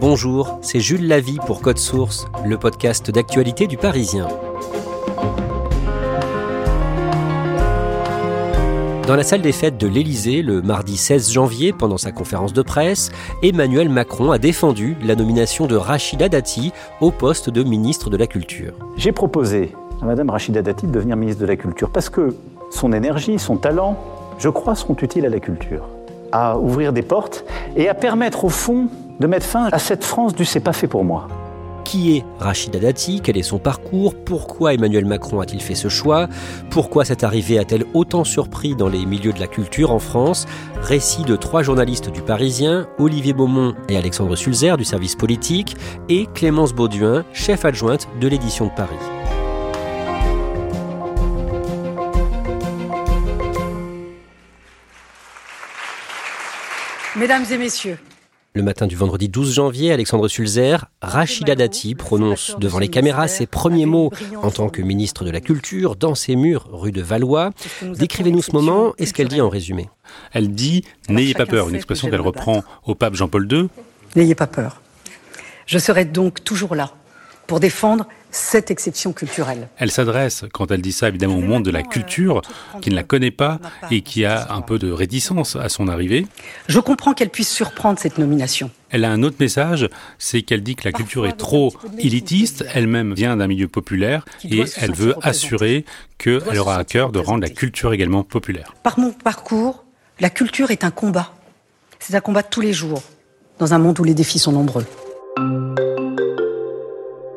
Bonjour, c'est Jules Lavie pour Code Source, le podcast d'actualité du Parisien. Dans la salle des fêtes de l'Élysée, le mardi 16 janvier, pendant sa conférence de presse, Emmanuel Macron a défendu la nomination de Rachida Dati au poste de ministre de la Culture. J'ai proposé à Madame Rachida Dati de devenir ministre de la Culture parce que son énergie, son talent, je crois, seront utiles à la culture, à ouvrir des portes et à permettre au fond de mettre fin à cette France du c'est pas fait pour moi. Qui est Rachida Dati? Quel est son parcours? Pourquoi Emmanuel Macron a-t-il fait ce choix? Pourquoi cette arrivée a-t-elle autant surpris dans les milieux de la culture en France? Récit de trois journalistes du Parisien, Olivier Beaumont et Alexandre Sulzer du service politique, et Clémence Bauduin, chef adjointe de l'édition de Paris. Mesdames et messieurs, le matin du vendredi 12 janvier, Alexandre Sulzer, Rachida Dati prononce devant les caméras ses premiers mots en tant que ministre de la Culture dans ses murs rue de Valois. Décrivez-nous ce moment et ce qu'elle dit en résumé. Elle dit N'ayez pas peur, une expression qu'elle reprend au pape Jean-Paul II. N'ayez pas peur. Je serai donc toujours là pour défendre cette exception culturelle. Elle s'adresse, quand elle dit ça, évidemment au monde de la culture, qui ne la connaît pas et qui a un peu de réticence à son arrivée. Je comprends qu'elle puisse surprendre cette nomination. Elle a un autre message, c'est qu'elle dit que la culture est trop élitiste, elle-même vient d'un milieu populaire et elle veut assurer qu'elle aura à cœur de rendre la culture également populaire. Par mon parcours, la culture est un combat. C'est un combat de tous les jours, dans un monde où les défis sont nombreux.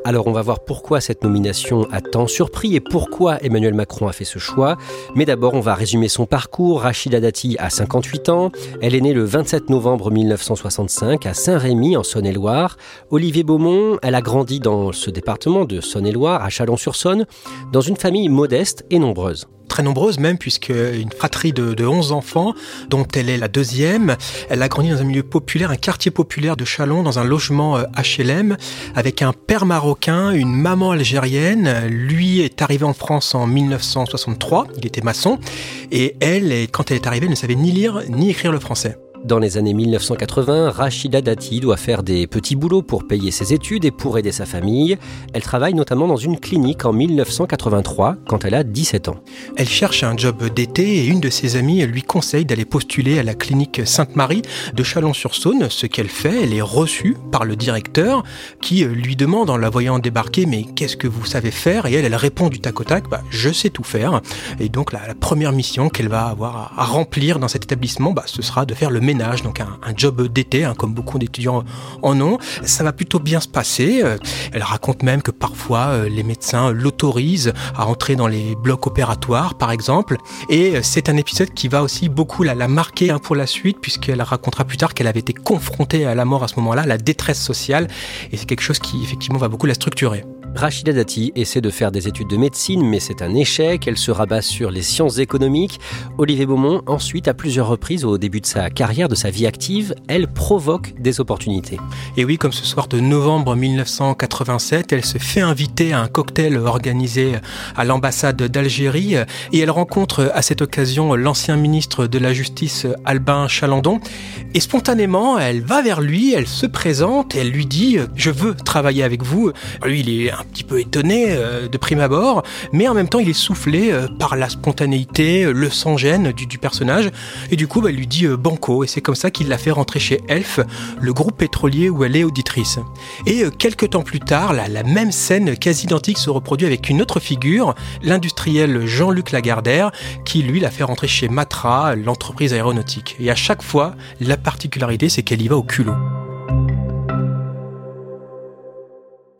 Alors on va voir pourquoi cette nomination a tant surpris et pourquoi Emmanuel Macron a fait ce choix. Mais d'abord on va résumer son parcours. Rachida Dati a 58 ans. Elle est née le 27 novembre 1965 à Saint-Rémy en Saône-et-Loire. Olivier Beaumont, elle a grandi dans ce département de Saône-et-Loire à Chalon-sur-Saône dans une famille modeste et nombreuse très nombreuse même, puisque une fratrie de, de 11 enfants, dont elle est la deuxième. Elle a grandi dans un milieu populaire, un quartier populaire de Chalon, dans un logement HLM, euh, avec un père marocain, une maman algérienne. Lui est arrivé en France en 1963, il était maçon, et elle, quand elle est arrivée, ne savait ni lire ni écrire le français. Dans les années 1980, Rachida Dati doit faire des petits boulots pour payer ses études et pour aider sa famille. Elle travaille notamment dans une clinique en 1983 quand elle a 17 ans. Elle cherche un job d'été et une de ses amies lui conseille d'aller postuler à la clinique Sainte-Marie de Chalon-sur-Saône. Ce qu'elle fait, elle est reçue par le directeur qui lui demande en la voyant débarquer mais qu'est-ce que vous savez faire? Et elle, elle répond du tac au tac, bah, je sais tout faire. Et donc la, première mission qu'elle va avoir à, remplir dans cet établissement, bah, ce sera de faire le donc un, job d'été, hein, comme beaucoup d'étudiants en ont. Ça va plutôt bien se passer. Euh, elle raconte même que parfois euh, les médecins l'autorisent à entrer dans les blocs opératoires, par exemple. Et euh, c'est un épisode qui va aussi beaucoup la, marquer hein, pour la suite, puisqu'elle racontera plus tard qu'elle avait été confrontée à la mort à ce moment-là, la détresse sociale. Et c'est quelque chose qui effectivement va beaucoup la structurer. Rachida Dati essaie de faire des études de médecine, mais c'est un échec. Elle se rabat sur les sciences économiques. Olivier Beaumont, ensuite, à plusieurs reprises au début de sa carrière, de sa vie active, elle provoque des opportunités. Et oui, comme ce soir de novembre 1987, elle se fait inviter à un cocktail organisé à l'ambassade d'Algérie et elle rencontre à cette occasion l'ancien ministre de la Justice Albin Chalandon. Et spontanément, elle va vers lui, elle se présente elle lui dit « Je veux travailler avec vous ». Lui, il est petit peu étonné euh, de prime abord, mais en même temps il est soufflé euh, par la spontanéité, le sans-gêne du, personnage, et du coup bah, il lui dit euh, banco, et c'est comme ça qu'il l'a fait rentrer chez Elf, le groupe pétrolier où elle est auditrice. Et quelques temps plus tard, la, même scène quasi identique se reproduit avec une autre figure, l'industriel Jean-Luc Lagardère, qui lui l'a fait rentrer chez Matra, l'entreprise aéronautique. Et à chaque fois, la particularité c'est qu'elle y va au culot.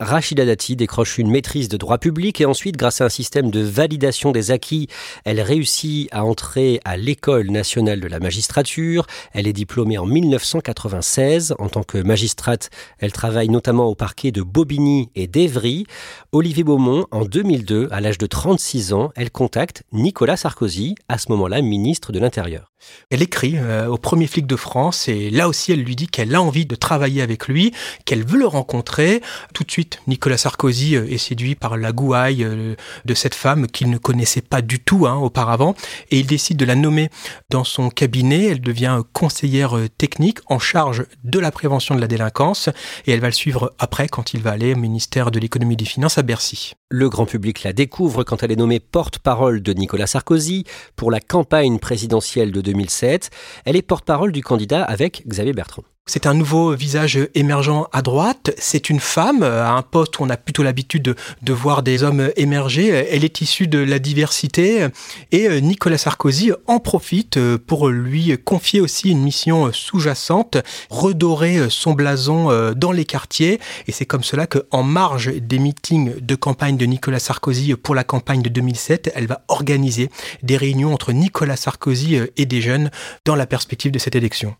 Rachida Dati décroche une maîtrise de droit public et ensuite, grâce à un système de validation des acquis, elle réussit à entrer à l'École nationale de la magistrature. Elle est diplômée en 1996. En tant que magistrate, elle travaille notamment au parquet de Bobigny et d'Evry. Olivier Beaumont, en 2002, à l'âge de 36 ans, elle contacte Nicolas Sarkozy, à ce moment-là ministre de l'Intérieur. Elle écrit euh, au premier flic de France et là aussi elle lui dit qu'elle a envie de travailler avec lui, qu'elle veut le rencontrer. Tout de suite, Nicolas Sarkozy euh, est séduit par la gouaille euh, de cette femme qu'il ne connaissait pas du tout hein, auparavant et il décide de la nommer dans son cabinet. Elle devient conseillère technique en charge de la prévention de la délinquance et elle va le suivre après quand il va aller au ministère de l'économie et des finances à Bercy. Le grand public la découvre quand elle est nommée porte-parole de Nicolas Sarkozy pour la campagne présidentielle de 2007. Elle est porte-parole du candidat avec Xavier Bertrand. C'est un nouveau visage émergent à droite. C'est une femme à un poste où on a plutôt l'habitude de, voir des hommes émerger. Elle est issue de la diversité et Nicolas Sarkozy en profite pour lui confier aussi une mission sous-jacente, redorer son blason dans les quartiers. Et c'est comme cela qu'en marge des meetings de campagne de Nicolas Sarkozy pour la campagne de 2007, elle va organiser des réunions entre Nicolas Sarkozy et des jeunes dans la perspective de cette élection.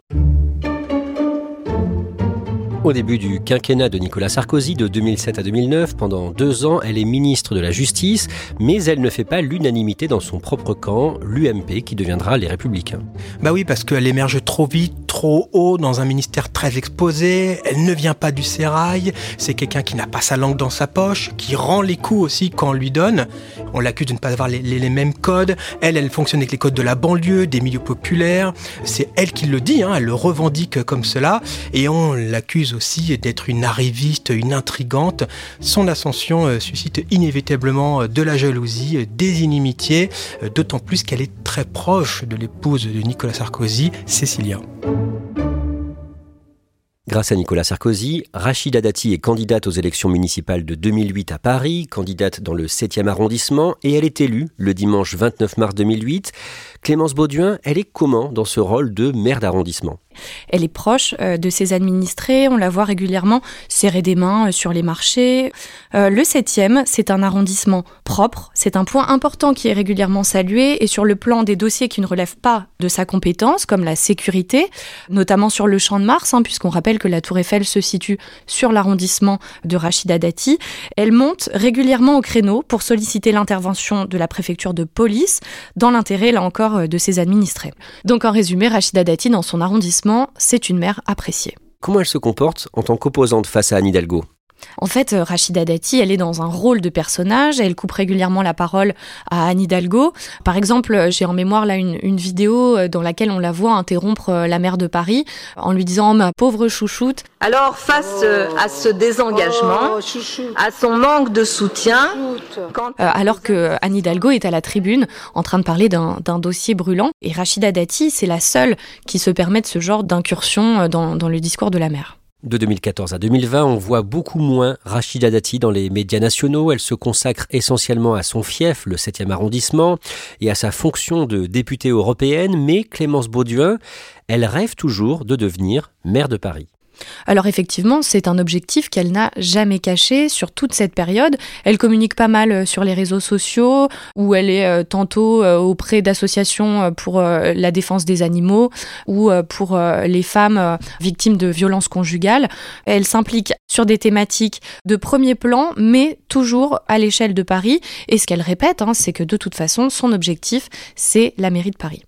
Au début du quinquennat de Nicolas Sarkozy de 2007 à 2009, pendant deux ans, elle est ministre de la Justice, mais elle ne fait pas l'unanimité dans son propre camp, l'UMP, qui deviendra les Républicains. Bah oui, parce qu'elle émerge trop vite, trop haut, dans un ministère très exposé, elle ne vient pas du sérail, c'est quelqu'un qui n'a pas sa langue dans sa poche, qui rend les coups aussi quand on lui donne. On l'accuse de ne pas avoir les, mêmes codes. Elle, elle fonctionne avec les codes de la banlieue, des milieux populaires. C'est elle qui le dit, hein, elle le revendique comme cela, et on l'accuse aussi d'être une arriviste, une intrigante. Son ascension euh, suscite inévitablement euh, de la jalousie, euh, des inimitiés, d'autant plus qu'elle est très proche de l'épouse de Nicolas Sarkozy, Cécilia. Grâce à Nicolas Sarkozy, Rachida Dati est candidate aux élections municipales de 2008 à Paris, candidate dans le 7e arrondissement, et elle est élue le dimanche 29 mars 2008. Clémence Bauduin, elle est comment dans ce rôle de maire d'arrondissement? Elle est proche euh, de ses administrés, on la voit régulièrement serrer des mains euh, sur les marchés. Euh, le 7e, c'est un arrondissement propre, c'est un point important qui est régulièrement salué et sur le plan des dossiers qui ne relèvent pas de sa compétence, comme la sécurité, notamment sur le champ de Mars, hein, puisqu'on rappelle que la Tour Eiffel se situe sur l'arrondissement de Rachida Dati, elle monte régulièrement au créneau pour solliciter l'intervention de la préfecture de police dans l'intérêt, là encore, de ses administrés. Donc en résumé, Rachida Dati, dans son arrondissement, c'est une mère appréciée. Comment elle se comporte en tant qu'opposante face à Anne Hidalgo? En fait, euh, Rachida Dati, elle est dans un rôle de personnage, elle coupe régulièrement la parole à Anne Hidalgo. Par exemple, euh, j'ai en mémoire là une, vidéo euh, dans laquelle on la voit interrompre la maire de Paris en lui disant oh, ma pauvre chouchoute. Alors face à ce désengagement, oh, à son manque de soutien, alors que Anne Hidalgo est à la tribune en train de parler d'un dossier brûlant, et Rachida Dati, c'est la seule qui se permet ce genre d'incursion dans, dans le discours de la maire. De 2014 à 2020, on voit beaucoup moins Rachida Dati dans les médias nationaux. Elle se consacre essentiellement à son fief, le 7e arrondissement, et à sa fonction de députée européenne. Mais Clémence Bauduin, elle rêve toujours de devenir maire de Paris. Alors effectivement, c'est un objectif qu'elle n'a jamais caché sur toute cette période. Elle communique pas mal euh, sur les réseaux sociaux, où elle est euh, tantôt euh, auprès d'associations pour la défense des animaux ou pour les femmes victimes de violences conjugales. Elle s'implique sur des thématiques de premier plan, mais toujours à l'échelle de Paris. Et ce qu'elle répète, hein, c'est que de toute façon, son objectif, c'est la mairie de Paris.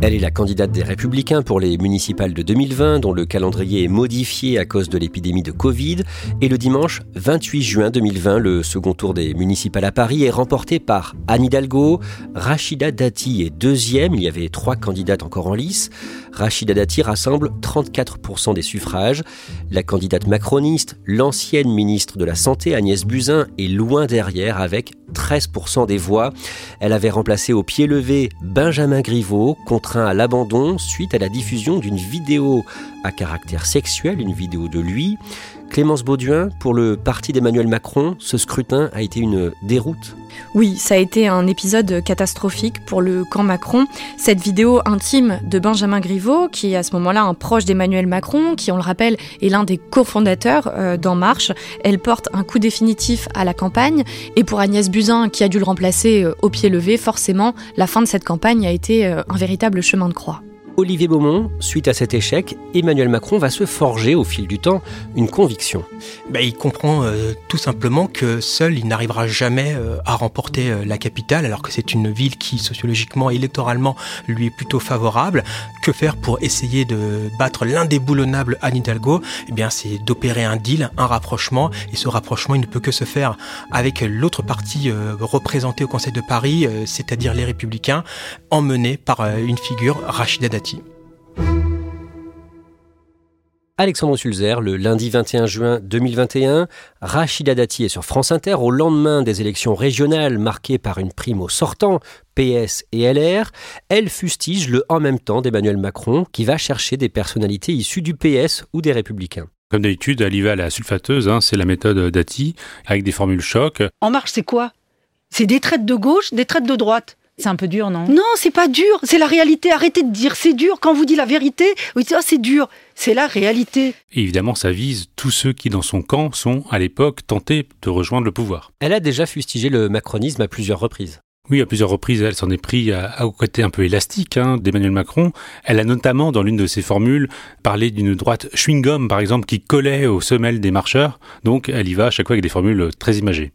Elle est la candidate des Républicains pour les municipales de 2020, dont le calendrier est modifié à cause de l'épidémie de Covid. Et le dimanche 28 juin 2020, le second tour des municipales à Paris est remporté par Anne Hidalgo. Rachida Dati est deuxième. Il y avait trois candidates encore en lice. Rachida Dati rassemble 34% des suffrages. La candidate macroniste, l'ancienne ministre de la Santé, Agnès Buzyn, est loin derrière avec 13% des voix. Elle avait remplacé au pied levé Benjamin Griveaux, à l'abandon suite à la diffusion d'une vidéo à caractère sexuel, une vidéo de lui. Clémence Bauduin, pour le parti d'Emmanuel Macron, ce scrutin a été une déroute oui, ça a été un épisode catastrophique pour le camp Macron. Cette vidéo intime de Benjamin Griveaux, qui est à ce moment-là un proche d'Emmanuel Macron, qui, on le rappelle, est l'un des cofondateurs euh, d'En Marche, elle porte un coup définitif à la campagne. Et pour Agnès Buzyn, qui a dû le remplacer euh, au pied levé, forcément, la fin de cette campagne a été euh, un véritable chemin de croix. Olivier Beaumont, suite à cet échec, Emmanuel Macron va se forger au fil du temps une conviction. Ben, il comprend euh, tout simplement que seul il n'arrivera jamais euh, à remporter euh, la capitale, alors que c'est une ville qui sociologiquement et électoralement lui est plutôt favorable. Que faire pour essayer de battre l'indéboulonnable Anne Hidalgo? Eh bien, c'est d'opérer un deal, un rapprochement, et ce rapprochement, il ne peut que se faire avec l'autre parti représenté au Conseil de Paris, c'est-à-dire les Républicains, emmené par une figure, Rachida Dati. Alexandre Sulzer, le lundi 21 juin 2021, Rachida Dati est sur France Inter au lendemain des élections régionales marquées par une prime au sortant, PS et LR. Elle fustige le en même temps d'Emmanuel Macron qui va chercher des personnalités issues du PS ou des Républicains. Comme d'habitude, elle y va à la sulfateuse, hein, c'est la méthode Dati, avec des formules choc. En marche, c'est quoi? C'est des traites de gauche, des traites de droite. C'est un peu dur, non? Non, c'est pas dur, c'est la réalité. Arrêtez de dire c'est dur. Quand vous dit la vérité, vous dites oh, c'est dur. C'est la réalité. évidemment, ça vise tous ceux qui, dans son camp, sont à l'époque tentés de rejoindre le pouvoir. Elle a déjà fustigé le macronisme à plusieurs reprises. Oui, à plusieurs reprises, elle s'en est pris au côté un peu élastique hein, d'Emmanuel Macron. Elle a notamment, dans l'une de ses formules, parlé d'une droite chewing-gum, par exemple, qui collait aux semelles des marcheurs. Donc, elle y va à chaque fois avec des formules très imagées.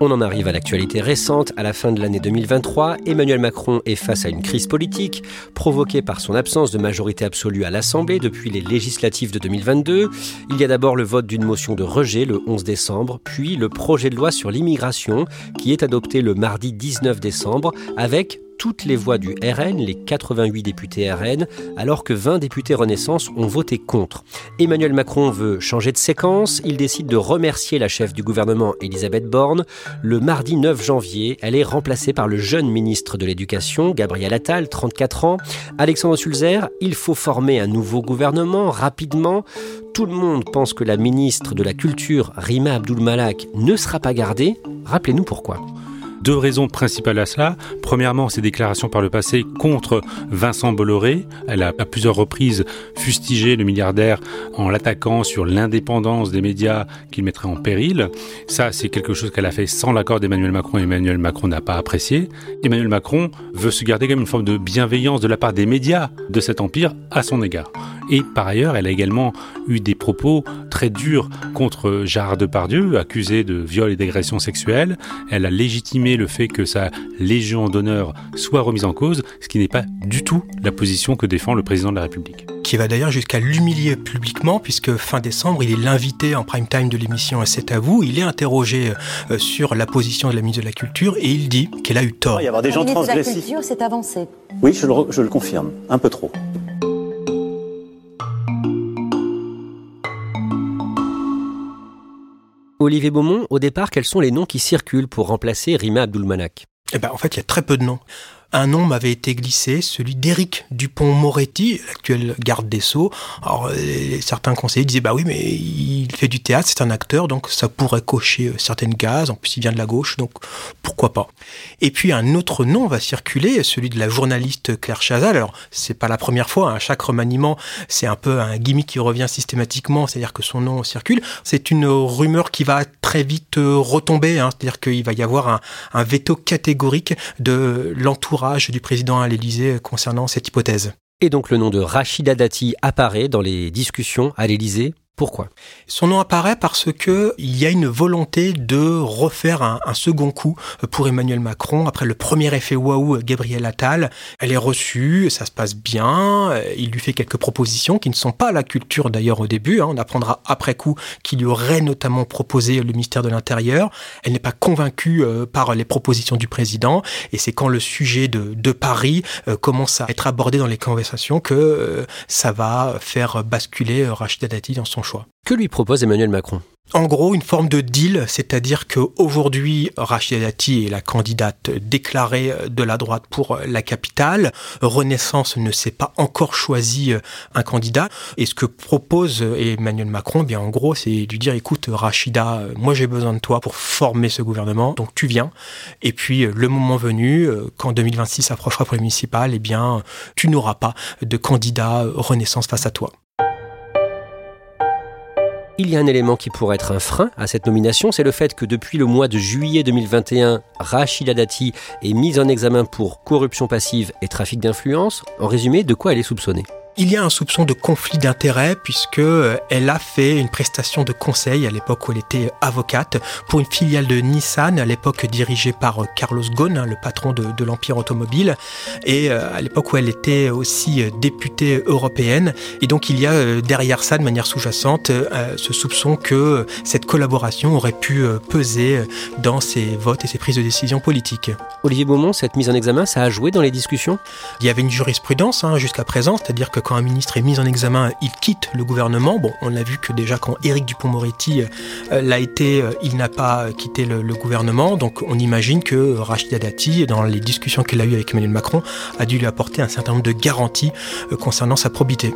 On en arrive à l'actualité récente. À la fin de l'année 2023, Emmanuel Macron est face à une crise politique provoquée par son absence de majorité absolue à l'Assemblée depuis les législatives de 2022. Il y a d'abord le vote d'une motion de rejet le 11 décembre, puis le projet de loi sur l'immigration qui est adopté le mardi 19 décembre avec toutes les voix du RN, les 88 députés RN, alors que 20 députés Renaissance ont voté contre. Emmanuel Macron veut changer de séquence, il décide de remercier la chef du gouvernement Elisabeth Borne. Le mardi 9 janvier, elle est remplacée par le jeune ministre de l'Éducation, Gabriel Attal, 34 ans. Alexandre Sulzer, il faut former un nouveau gouvernement rapidement. Tout le monde pense que la ministre de la Culture, Rima Abdul-Malak, ne sera pas gardée. Rappelez-nous pourquoi. Deux raisons principales à cela. Premièrement, ses déclarations par le passé contre Vincent Bolloré. Elle a à plusieurs reprises fustigé le milliardaire en l'attaquant sur l'indépendance des médias qu'il mettrait en péril. Ça, c'est quelque chose qu'elle a fait sans l'accord d'Emmanuel Macron Emmanuel Macron n'a pas apprécié. Emmanuel Macron veut se garder comme une forme de bienveillance de la part des médias de cet empire à son égard. Et par ailleurs, elle a également eu des propos très durs contre Gérard Depardieu, accusé de viol et d'agression sexuelle. Elle a légitimé le fait que sa Légion d'honneur soit remise en cause, ce qui n'est pas du tout la position que défend le président de la République. Qui va d'ailleurs jusqu'à l'humilier publiquement, puisque fin décembre, il est l'invité en prime time de l'émission C'est à vous. Il est interrogé euh, sur la position de la ministre de la Culture et il dit qu'elle a eu tort. Il y avoir des gens la ministre de la Culture s'est avancé. Oui, je le, je le confirme, un peu trop. Olivier Beaumont, au départ, quels sont les noms qui circulent pour remplacer Rima Abdulmanak? Eh ben, en fait, il y a très peu de noms un nom m'avait été glissé, celui d'Éric Dupont-Moretti, l'actuel garde des Sceaux. Alors, euh, certains conseillers disaient, bah oui, mais il fait du théâtre, c'est un acteur, donc ça pourrait cocher euh, certaines cases. En plus, il vient de la gauche, donc pourquoi pas. Et puis, un autre nom va circuler, celui de la journaliste Claire Chazal. Alors, c'est pas la première fois, hein. chaque remaniement, c'est un peu un gimmick qui revient systématiquement, c'est-à-dire que son nom circule. C'est une rumeur qui va très vite euh, retomber, hein. c'est-à-dire qu'il va y avoir un veto catégorique de l'entourage du président à l'Élysée concernant cette hypothèse. Et donc le nom de Rachida Dati apparaît dans les discussions à l'Élysée pourquoi? Son nom apparaît parce que il y a une volonté de refaire un, second coup pour Emmanuel Macron après le premier effet waouh Gabriel Attal. Elle est reçue, ça se passe bien. Il lui fait quelques propositions qui ne sont pas la culture d'ailleurs au début. Hein. On apprendra après coup qu'il lui aurait notamment proposé le ministère de l'Intérieur. Elle n'est pas convaincue euh, par les propositions du président et c'est quand le sujet de, Paris euh, commence à être abordé dans les conversations que euh, ça va faire basculer Rachida Dati dans son choix. Que lui propose Emmanuel Macron? En gros, une forme de deal, c'est-à-dire qu'aujourd'hui, Rachida Dati est la candidate déclarée de la droite pour la capitale. Renaissance ne s'est pas encore choisi un candidat. Et ce que propose Emmanuel Macron, bien en gros, c'est lui dire, écoute, Rachida, moi j'ai besoin de toi pour former ce gouvernement, donc tu viens. Et puis, le moment venu, quand 2026 approchera pour les municipales, eh bien, tu n'auras pas de candidat Renaissance face à toi. Il y a un élément qui pourrait être un frein à cette nomination, c'est le fait que depuis le mois de juillet 2021, Rachida Dati est mise en examen pour corruption passive et trafic d'influence. En résumé, de quoi elle est soupçonnée? Il y a un soupçon de conflit d'intérêts puisque euh, elle a fait une prestation de conseil à l'époque où elle était avocate pour une filiale de Nissan, à l'époque dirigée par euh, Carlos Ghosn, hein, le patron de, de l'empire automobile, et euh, à l'époque où elle était aussi députée européenne. Et donc il y a derrière ça, de manière sous-jacente, ce soupçon que cette collaboration aurait pu peser dans ses votes et ses prises de décision politiques. Olivier Beaumont, cette mise en examen, ça a joué dans les discussions? Il y avait une jurisprudence hein, jusqu'à présent, c'est-à-dire que quand un ministre est mis en examen, il quitte le gouvernement. Bon, on l'a vu que déjà quand Éric Dupont-Moretti euh, l'a été, euh, il n'a pas quitté le, gouvernement. Donc on imagine que Rachida Dati, dans les discussions qu'elle a eues avec Emmanuel Macron, a dû lui apporter un certain nombre de garanties euh, concernant sa probité.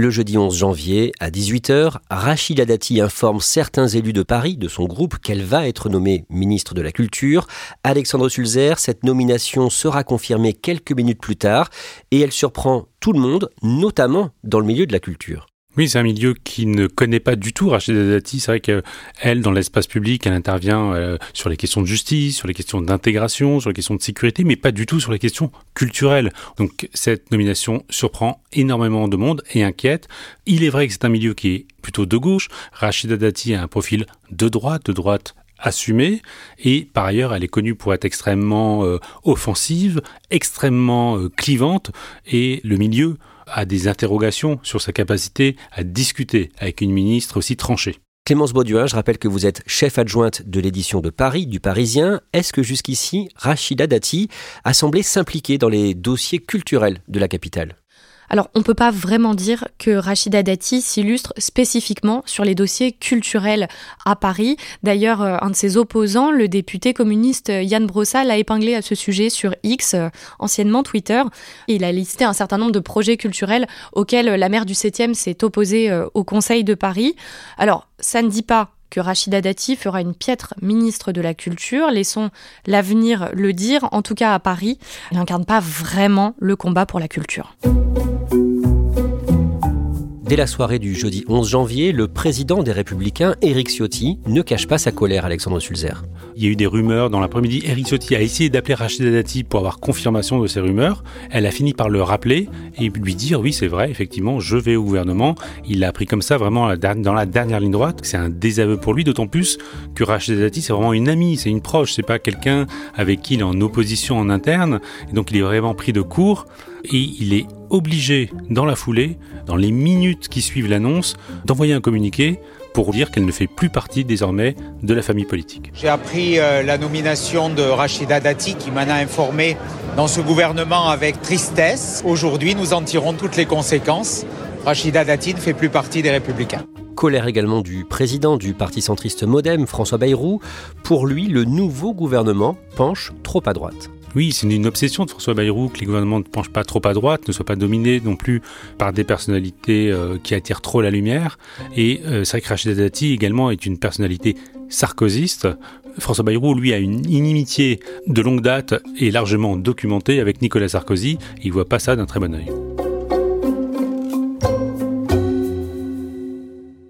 Le jeudi 11 janvier, à 18h, Rachida Dati informe certains élus de Paris, de son groupe, qu'elle va être nommée ministre de la Culture. Alexandre Sulzer, cette nomination sera confirmée quelques minutes plus tard et elle surprend tout le monde, notamment dans le milieu de la culture. Oui, c'est un milieu qui ne connaît pas du tout Rachida Dati. C'est vrai qu'elle, dans l'espace public, elle intervient euh, sur les questions de justice, sur les questions d'intégration, sur les questions de sécurité, mais pas du tout sur les questions culturelles. Donc cette nomination surprend énormément de monde et inquiète. Il est vrai que c'est un milieu qui est plutôt de gauche. Rachida Dati a un profil de droite, de droite assumée et par ailleurs elle est connue pour être extrêmement euh, offensive, extrêmement euh, clivante et le milieu a des interrogations sur sa capacité à discuter avec une ministre aussi tranchée. Clémence Bauduin, je rappelle que vous êtes chef adjointe de l'édition de Paris, du Parisien. Est-ce que jusqu'ici, Rachida Dati a semblé s'impliquer dans les dossiers culturels de la capitale? Alors, on ne peut pas vraiment dire que Rachida Dati s'illustre spécifiquement sur les dossiers culturels à Paris. D'ailleurs, euh, un de ses opposants, le député communiste Yann Brossa, l'a épinglé à ce sujet sur X, euh, anciennement Twitter. il a listé un certain nombre de projets culturels auxquels la maire du 7e s'est opposée euh, au Conseil de Paris. Alors, ça ne dit pas que Rachida Dati fera une piètre ministre de la Culture. Laissons l'avenir le dire. En tout cas, à Paris, elle n'incarne pas vraiment le combat pour la culture. Dès la soirée du jeudi 11 janvier, le président des Républicains, Éric Ciotti, ne cache pas sa colère, Alexandre Sulzer. Il y a eu des rumeurs dans l'après-midi. Éric Ciotti a essayé d'appeler Rachida Dati pour avoir confirmation de ces rumeurs. Elle a fini par le rappeler et lui dire oui, c'est vrai, effectivement, je vais au gouvernement. Il l'a appris comme ça, vraiment dans la dernière ligne droite. C'est un désaveu pour lui, d'autant plus que Rachida Dati, c'est vraiment une amie, c'est une proche, c'est pas quelqu'un avec qui il est en opposition en interne. Et donc il est vraiment pris de court et il est obligé, dans la foulée, dans les minutes qui suivent l'annonce, d'envoyer un communiqué pour dire qu'elle ne fait plus partie désormais de la famille politique. J'ai appris euh, la nomination de Rachida Dati qui m'en a informé dans ce gouvernement avec tristesse. Aujourd'hui, nous en tirons toutes les conséquences. Rachida Dati ne fait plus partie des Républicains colère également du président du parti centriste Modem, François Bayrou. Pour lui, le nouveau gouvernement penche trop à droite. Oui, c'est une obsession de François Bayrou que les gouvernements ne penchent pas trop à droite, ne soient pas dominés non plus par des personnalités euh, qui attirent trop la lumière. Et euh, c'est également est une personnalité sarkozyste. François Bayrou, lui, a une inimitié de longue date et largement documentée avec Nicolas Sarkozy. Il voit pas ça d'un très bon œil.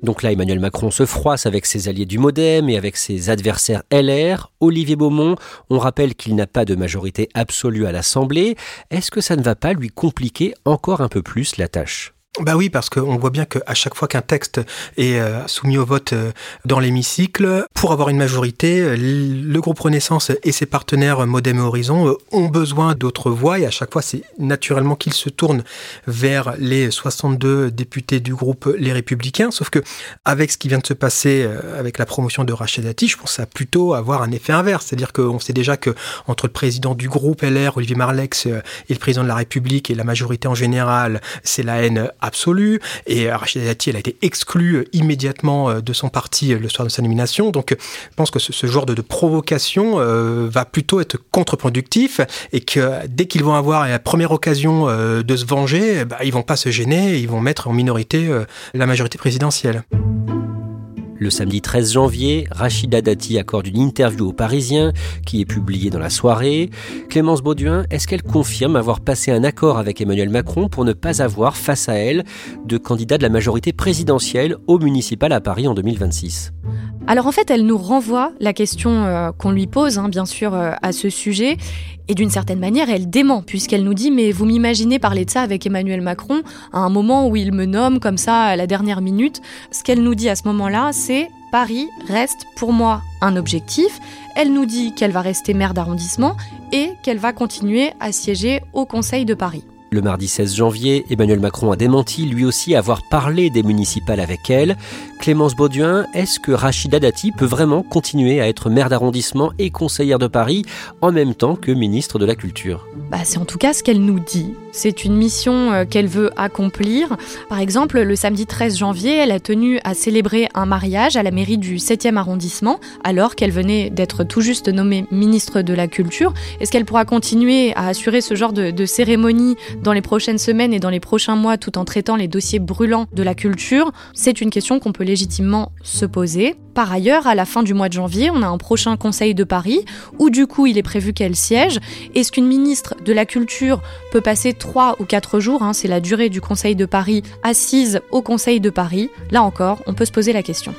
Donc là, Emmanuel Macron se froisse avec ses alliés du Modem et avec ses adversaires LR. Olivier Beaumont, on rappelle qu'il n'a pas de majorité absolue à l'Assemblée. Est-ce que ça ne va pas lui compliquer encore un peu plus la tâche? Bah oui, parce qu'on voit bien qu'à chaque fois qu'un texte est euh, soumis au vote euh, dans l'hémicycle, pour avoir une majorité, euh, le groupe Renaissance et ses partenaires Modem et Horizon ont besoin d'autres voix et à chaque fois, c'est naturellement qu'ils se tournent vers les 62 députés du groupe Les Républicains. Sauf que avec ce qui vient de se passer avec la promotion de Rachid Dati, je pense ça plutôt avoir un effet inverse. C'est-à-dire qu'on sait déjà que entre le président du groupe LR, Olivier Marlex, et le président de la République et la majorité en général, c'est la haine absolue. Et Rachida Dati, elle a été exclue immédiatement euh, de son parti euh, le soir de sa nomination. Donc, je pense que ce, genre de, provocation euh, va plutôt être contre-productif et que dès qu'ils vont avoir la première occasion de se venger, bah, ils vont pas se gêner, ils vont mettre en minorité la majorité présidentielle. Le samedi 13 janvier, Rachida Dati accorde une interview aux Parisiens qui est publiée dans la soirée. Clémence Bauduin, est-ce qu'elle confirme avoir passé un accord avec Emmanuel Macron pour ne pas avoir face à elle de candidat de la majorité présidentielle au municipal à Paris en 2026 alors en fait, elle nous renvoie la question euh, qu'on lui pose, hein, bien sûr, euh, à ce sujet. Et d'une certaine manière, elle dément, puisqu'elle nous dit Mais vous m'imaginez parler de ça avec Emmanuel Macron à un moment où il me nomme comme ça à la dernière minute. Ce qu'elle nous dit à ce moment-là, c'est Paris reste pour moi un objectif. Elle nous dit qu'elle va rester maire d'arrondissement et qu'elle va continuer à siéger au Conseil de Paris. Le mardi 16 janvier, Emmanuel Macron a démenti lui aussi avoir parlé des municipales avec elle. Clémence Bauduin, est-ce que Rachida Dati peut vraiment continuer à être maire d'arrondissement et conseillère de Paris en même temps que ministre de la Culture? Bah, C'est en tout cas ce qu'elle nous dit. C'est une mission euh, qu'elle veut accomplir. Par exemple, le samedi 13 janvier, elle a tenu à célébrer un mariage à la mairie du 7e arrondissement, alors qu'elle venait d'être tout juste nommée ministre de la Culture. Est-ce qu'elle pourra continuer à assurer ce genre de, de cérémonie dans les prochaines semaines et dans les prochains mois tout en traitant les dossiers brûlants de la culture? C'est une question qu'on peut légitimement se poser. Par ailleurs, à la fin du mois de janvier, on a un prochain Conseil de Paris où du coup il est prévu qu'elle siège. Est-ce qu'une ministre de la Culture peut passer trois ou quatre jours, hein, c'est la durée du Conseil de Paris, assise au Conseil de Paris? Là encore, on peut se poser la question.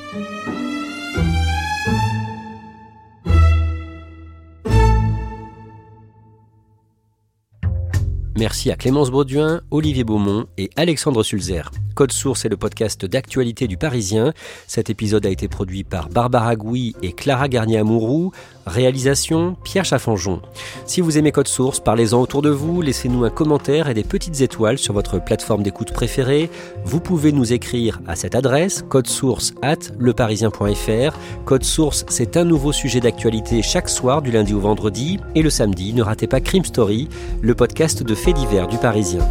Merci à Clémence Bauduin, Olivier Beaumont et Alexandre Sulzer. Code Source est le podcast d'actualité du Parisien. Cet épisode a été produit par Barbara Gouy et Clara Garnier-Amouroux. Réalisation Pierre Chaffanjon. Si vous aimez Code Source, parlez-en autour de vous, laissez-nous un commentaire et des petites étoiles sur votre plateforme d'écoute préférée. Vous pouvez nous écrire à cette adresse codesource at leparisien.fr. Code Source, c'est un nouveau sujet d'actualité chaque soir du lundi au vendredi et le samedi, ne ratez pas Crime Story, le podcast de faits divers du Parisien.